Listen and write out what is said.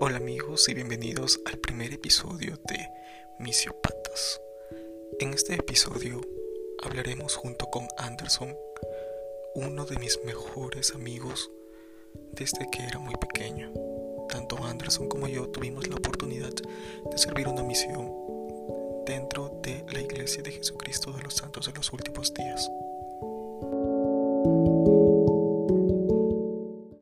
Hola amigos y bienvenidos al primer episodio de Misiopatas. En este episodio hablaremos junto con Anderson, uno de mis mejores amigos desde que era muy pequeño. Tanto Anderson como yo tuvimos la oportunidad de servir una misión dentro de la Iglesia de Jesucristo de los Santos de los Últimos Días.